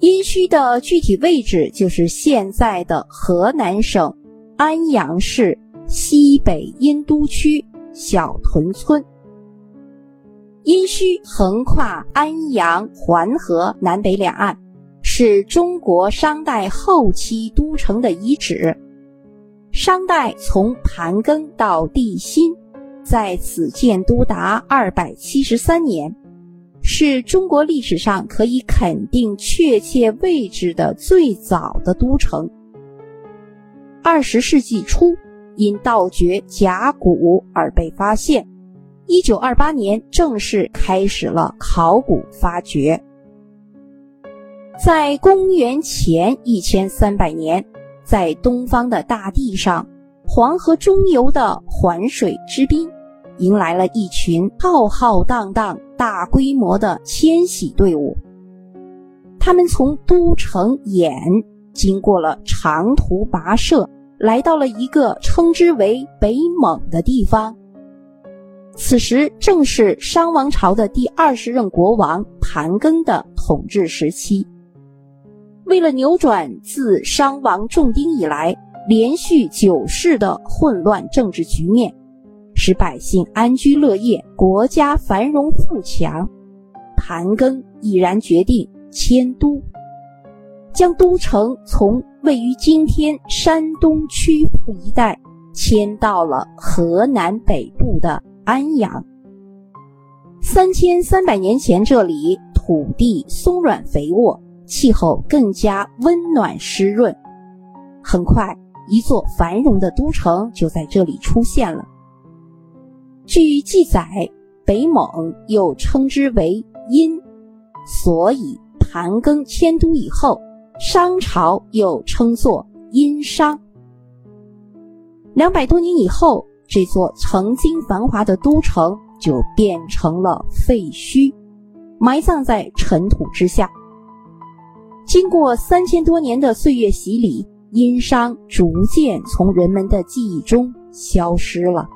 殷墟的具体位置就是现在的河南省安阳市西北殷都区小屯村。殷墟横跨安阳、环河南北两岸，是中国商代后期都城的遗址。商代从盘庚到帝辛，在此建都达二百七十三年，是中国历史上可以肯定确切位置的最早的都城。二十世纪初，因盗掘甲骨而被发现。一九二八年正式开始了考古发掘。在公元前一千三百年，在东方的大地上，黄河中游的环水之滨，迎来了一群浩浩荡荡、大规模的迁徙队伍。他们从都城兖经过了长途跋涉，来到了一个称之为北蒙的地方。此时正是商王朝的第二十任国王盘庚的统治时期。为了扭转自商王重丁以来连续九世的混乱政治局面，使百姓安居乐业、国家繁荣富强，盘庚毅然决定迁都，将都城从位于今天山东曲阜一带迁到了河南北部的。安阳，三千三百年前，这里土地松软肥沃，气候更加温暖湿润。很快，一座繁荣的都城就在这里出现了。据记载，北蒙又称之为殷，所以盘庚迁都以后，商朝又称作殷商。两百多年以后。这座曾经繁华的都城就变成了废墟，埋葬在尘土之下。经过三千多年的岁月洗礼，殷商逐渐从人们的记忆中消失了。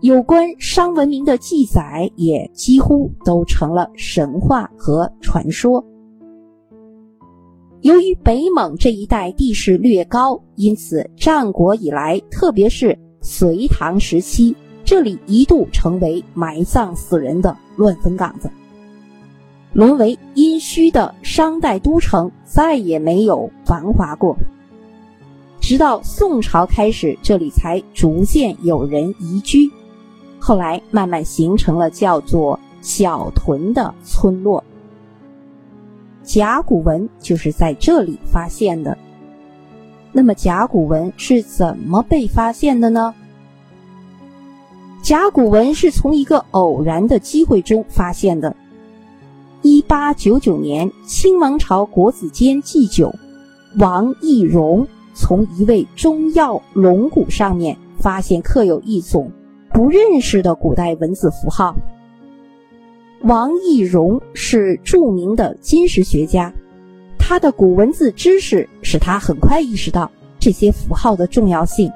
有关商文明的记载也几乎都成了神话和传说。由于北蒙这一带地势略高，因此战国以来，特别是隋唐时期，这里一度成为埋葬死人的乱坟岗子，沦为殷墟的商代都城，再也没有繁华过。直到宋朝开始，这里才逐渐有人移居，后来慢慢形成了叫做小屯的村落。甲骨文就是在这里发现的。那么甲骨文是怎么被发现的呢？甲骨文是从一个偶然的机会中发现的。一八九九年，清王朝国子监祭酒王懿荣从一位中药龙骨上面发现刻有一种不认识的古代文字符号。王懿荣是著名的金石学家。他的古文字知识使他很快意识到这些符号的重要性。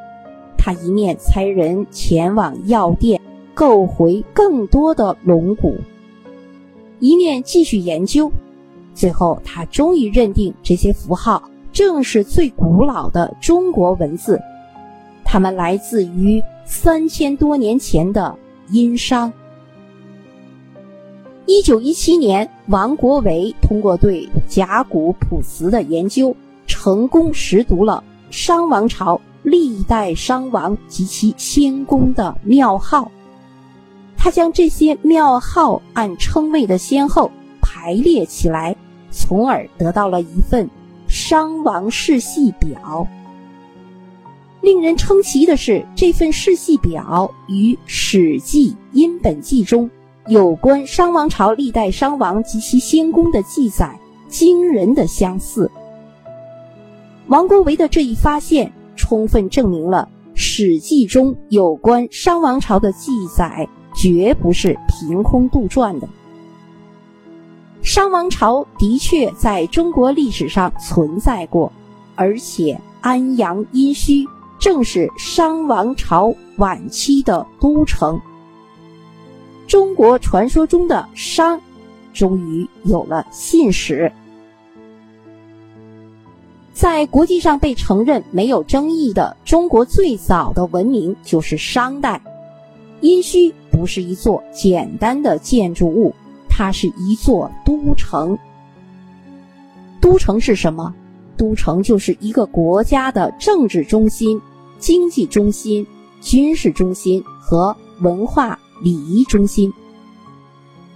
他一面差人前往药店购回更多的龙骨，一面继续研究。最后，他终于认定这些符号正是最古老的中国文字，它们来自于三千多年前的殷商。一九一七年，王国维通过对甲骨卜辞的研究，成功识读了商王朝历代商王及其先公的庙号。他将这些庙号按称谓的先后排列起来，从而得到了一份商王世系表。令人称奇的是，这份世系表与《史记·殷本纪》中。有关商王朝历代商王及其先公的记载惊人的相似。王国维的这一发现，充分证明了《史记》中有关商王朝的记载绝不是凭空杜撰的。商王朝的确在中国历史上存在过，而且安阳殷墟正是商王朝晚期的都城。中国传说中的商，终于有了信史。在国际上被承认没有争议的中国最早的文明就是商代。殷墟不是一座简单的建筑物，它是一座都城。都城是什么？都城就是一个国家的政治中心、经济中心、军事中心和文化礼仪中心。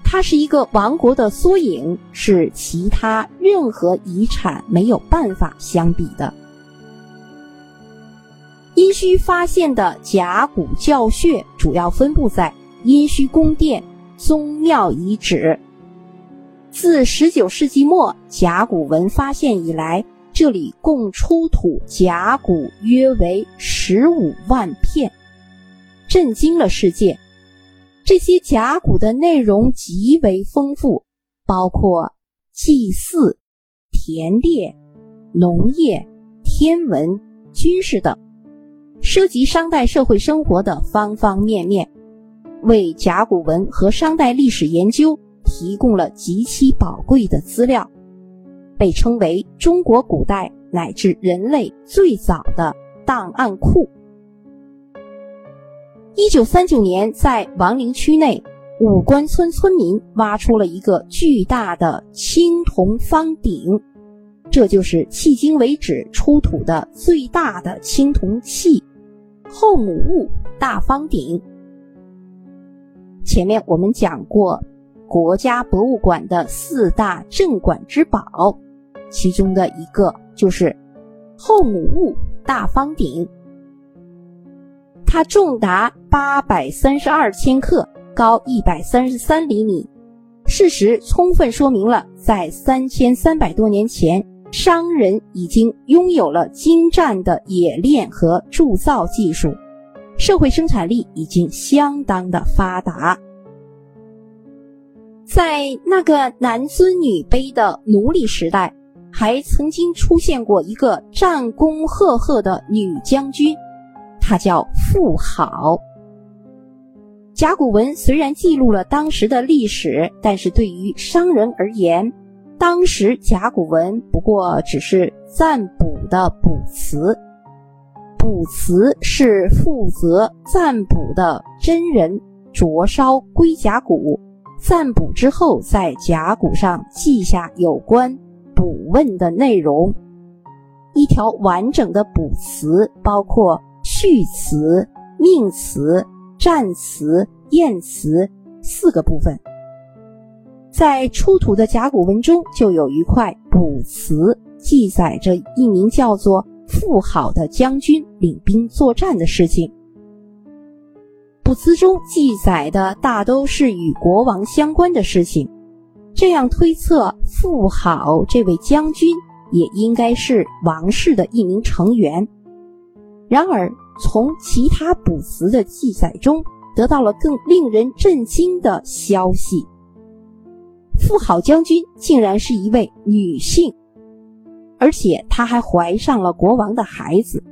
它是一个王国的缩影，是其他任何遗产没有办法相比的。殷墟发现的甲骨教穴主要分布在殷墟宫殿、宗庙遗址。自19世纪末甲骨文发现以来，这里共出土甲骨约为15万片，震惊了世界。这些甲骨的内容极为丰富，包括祭祀、田猎、农业、天文、军事等，涉及商代社会生活的方方面面，为甲骨文和商代历史研究提供了极其宝贵的资料，被称为中国古代乃至人类最早的档案库。一九三九年，在王陵区内五官村村民挖出了一个巨大的青铜方鼎，这就是迄今为止出土的最大的青铜器——后母戊大方鼎。前面我们讲过，国家博物馆的四大镇馆之宝，其中的一个就是后母戊大方鼎。它重达八百三十二千克，高一百三十三厘米。事实充分说明了，在三千三百多年前，商人已经拥有了精湛的冶炼和铸造技术，社会生产力已经相当的发达。在那个男尊女卑的奴隶时代，还曾经出现过一个战功赫赫的女将军。她叫妇好。甲骨文虽然记录了当时的历史，但是对于商人而言，当时甲骨文不过只是占卜的卜辞。卜辞是负责占卜的真人灼烧龟甲骨，占卜之后在甲骨上记下有关卜问的内容。一条完整的卜辞包括。序词、命词、战词、验词四个部分，在出土的甲骨文中就有一块卜辞，记载着一名叫做富好的将军领兵作战的事情。卜辞中记载的大都是与国王相关的事情，这样推测，富好这位将军也应该是王室的一名成员。然而。从其他卜辞的记载中，得到了更令人震惊的消息：富好将军竟然是一位女性，而且她还怀上了国王的孩子。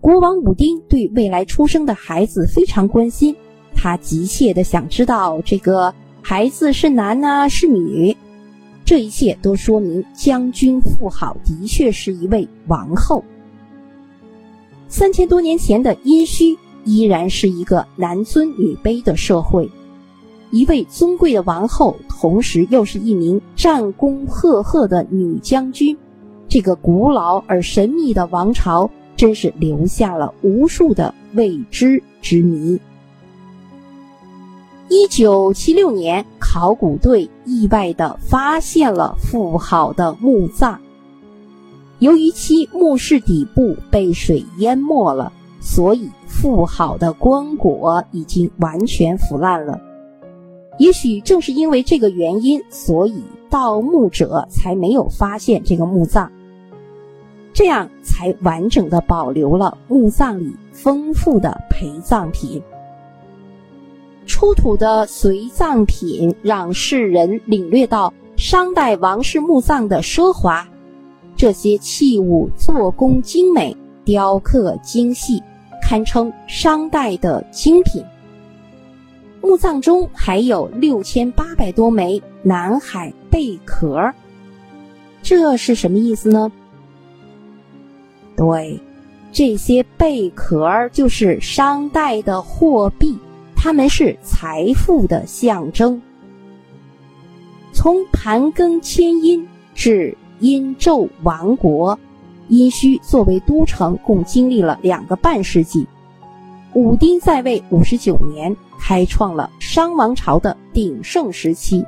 国王武丁对未来出生的孩子非常关心，他急切的想知道这个孩子是男呢是女。这一切都说明将军富好的确是一位王后。三千多年前的殷墟依然是一个男尊女卑的社会，一位尊贵的王后，同时又是一名战功赫赫的女将军，这个古老而神秘的王朝真是留下了无数的未知之谜。一九七六年，考古队意外地发现了妇好的墓葬。由于其墓室底部被水淹没了，所以富好的棺椁已经完全腐烂了。也许正是因为这个原因，所以盗墓者才没有发现这个墓葬，这样才完整的保留了墓葬里丰富的陪葬品。出土的随葬品让世人领略到商代王室墓葬的奢华。这些器物做工精美，雕刻精细，堪称商代的精品。墓葬中还有六千八百多枚南海贝壳。这是什么意思呢？对，这些贝壳就是商代的货币，它们是财富的象征。从盘庚迁殷至殷纣亡国，殷墟作为都城，共经历了两个半世纪。武丁在位五十九年，开创了商王朝的鼎盛时期，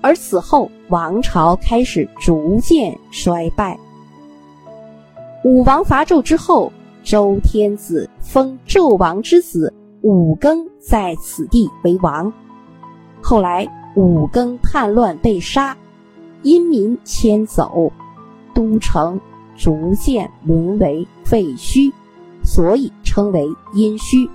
而此后王朝开始逐渐衰败。武王伐纣之后，周天子封纣王之子武庚在此地为王。后来。五更叛乱被杀，殷民迁走，都城逐渐沦为废墟，所以称为殷墟。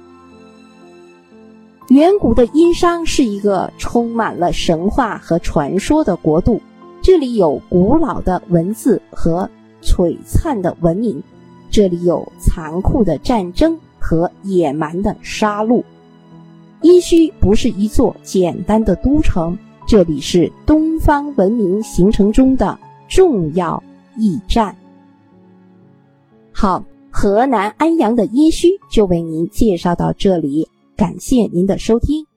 远古的殷商是一个充满了神话和传说的国度，这里有古老的文字和璀璨的文明，这里有残酷的战争和野蛮的杀戮。殷墟不是一座简单的都城，这里是东方文明形成中的重要驿站。好，河南安阳的殷墟就为您介绍到这里，感谢您的收听。